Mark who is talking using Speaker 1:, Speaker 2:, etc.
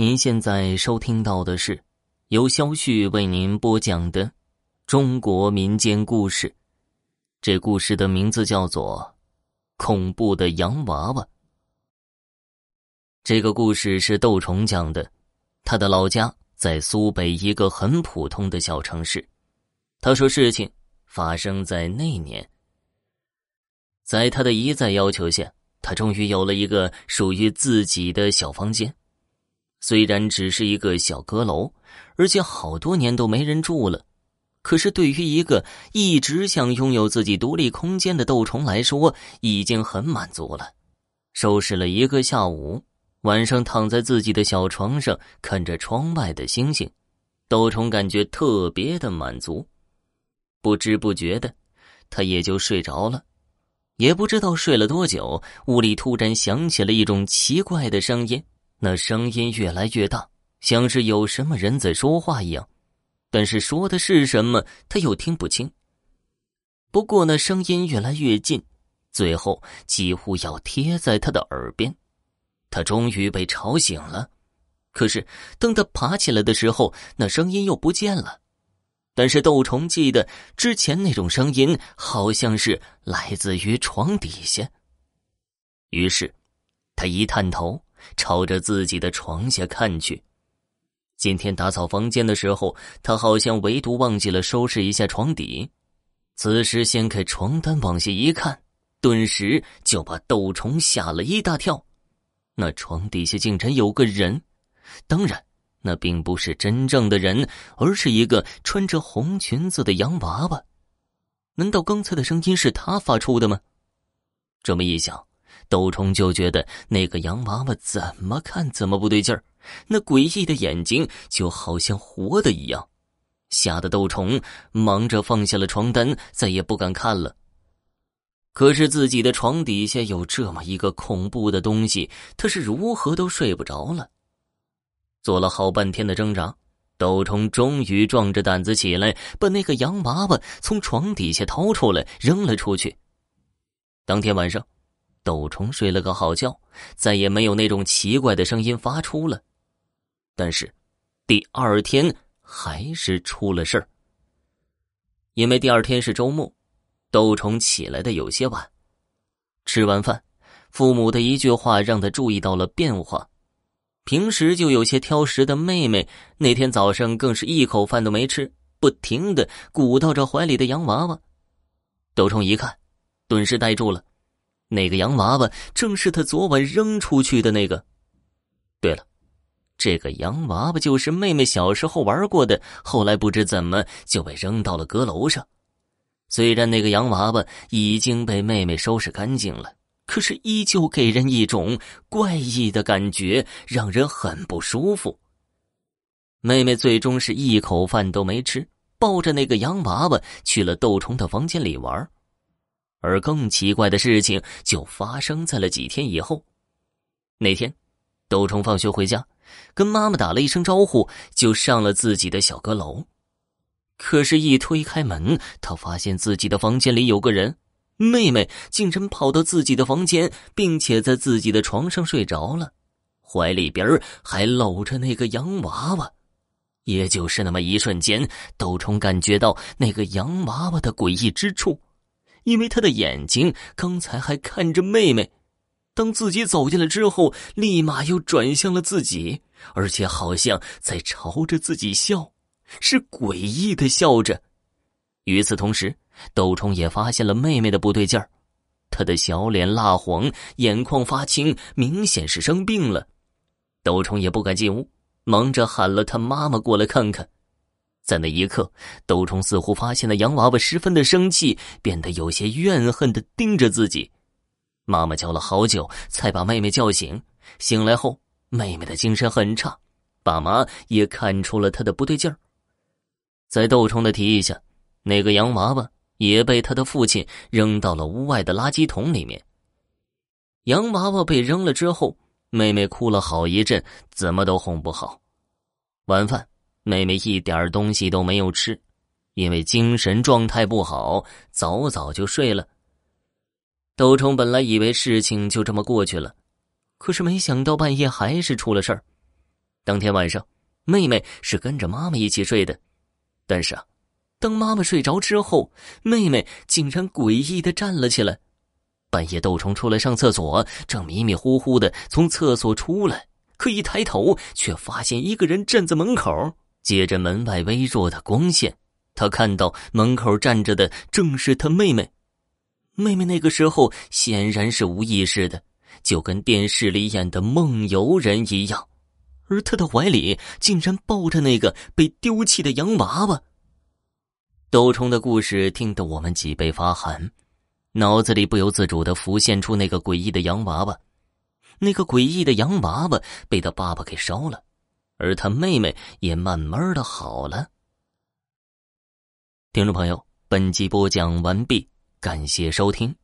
Speaker 1: 您现在收听到的是由肖旭为您播讲的中国民间故事。这故事的名字叫做《恐怖的洋娃娃》。这个故事是窦虫讲的，他的老家在苏北一个很普通的小城市。他说，事情发生在那年，在他的一再要求下，他终于有了一个属于自己的小房间。虽然只是一个小阁楼，而且好多年都没人住了，可是对于一个一直想拥有自己独立空间的斗虫来说，已经很满足了。收拾了一个下午，晚上躺在自己的小床上，看着窗外的星星，斗虫感觉特别的满足。不知不觉的，他也就睡着了。也不知道睡了多久，屋里突然响起了一种奇怪的声音。那声音越来越大，像是有什么人在说话一样，但是说的是什么，他又听不清。不过那声音越来越近，最后几乎要贴在他的耳边，他终于被吵醒了。可是等他爬起来的时候，那声音又不见了。但是窦虫记得之前那种声音，好像是来自于床底下。于是，他一探头。朝着自己的床下看去，今天打扫房间的时候，他好像唯独忘记了收拾一下床底。此时掀开床单往下一看，顿时就把豆虫吓了一大跳。那床底下竟然有个人，当然，那并不是真正的人，而是一个穿着红裙子的洋娃娃。难道刚才的声音是他发出的吗？这么一想。斗虫就觉得那个洋娃娃怎么看怎么不对劲儿，那诡异的眼睛就好像活的一样，吓得斗虫忙着放下了床单，再也不敢看了。可是自己的床底下有这么一个恐怖的东西，他是如何都睡不着了。做了好半天的挣扎，斗虫终于壮着胆子起来，把那个洋娃娃从床底下掏出来，扔了出去。当天晚上。斗虫睡了个好觉，再也没有那种奇怪的声音发出了。但是，第二天还是出了事儿。因为第二天是周末，斗虫起来的有些晚。吃完饭，父母的一句话让他注意到了变化。平时就有些挑食的妹妹，那天早上更是一口饭都没吃，不停的鼓捣着怀里的洋娃娃。斗虫一看，顿时呆住了。那个洋娃娃正是他昨晚扔出去的那个。对了，这个洋娃娃就是妹妹小时候玩过的，后来不知怎么就被扔到了阁楼上。虽然那个洋娃娃已经被妹妹收拾干净了，可是依旧给人一种怪异的感觉，让人很不舒服。妹妹最终是一口饭都没吃，抱着那个洋娃娃去了斗虫的房间里玩。而更奇怪的事情就发生在了几天以后。那天，斗虫放学回家，跟妈妈打了一声招呼，就上了自己的小阁楼。可是，一推开门，他发现自己的房间里有个人，妹妹竟然跑到自己的房间，并且在自己的床上睡着了，怀里边还搂着那个洋娃娃。也就是那么一瞬间，斗虫感觉到那个洋娃娃的诡异之处。因为他的眼睛刚才还看着妹妹，当自己走进来之后，立马又转向了自己，而且好像在朝着自己笑，是诡异的笑着。与此同时，斗虫也发现了妹妹的不对劲儿，她的小脸蜡黄，眼眶发青，明显是生病了。斗虫也不敢进屋，忙着喊了他妈妈过来看看。在那一刻，斗虫似乎发现了洋娃娃十分的生气，变得有些怨恨的盯着自己。妈妈叫了好久，才把妹妹叫醒。醒来后，妹妹的精神很差，爸妈也看出了她的不对劲儿。在斗虫的提议下，那个洋娃娃也被他的父亲扔到了屋外的垃圾桶里面。洋娃娃被扔了之后，妹妹哭了好一阵，怎么都哄不好。晚饭。妹妹一点东西都没有吃，因为精神状态不好，早早就睡了。斗虫本来以为事情就这么过去了，可是没想到半夜还是出了事儿。当天晚上，妹妹是跟着妈妈一起睡的，但是啊，当妈妈睡着之后，妹妹竟然诡异的站了起来。半夜，窦虫出来上厕所，正迷迷糊糊的从厕所出来，可一抬头，却发现一个人站在门口。借着门外微弱的光线，他看到门口站着的正是他妹妹。妹妹那个时候显然是无意识的，就跟电视里演的梦游人一样，而他的怀里竟然抱着那个被丢弃的洋娃娃。窦虫的故事听得我们脊背发寒。脑子里不由自主的浮现出那个诡异的洋娃娃，那个诡异的洋娃娃被他爸爸给烧了，而他妹妹也慢慢的好了。听众朋友，本集播讲完毕，感谢收听。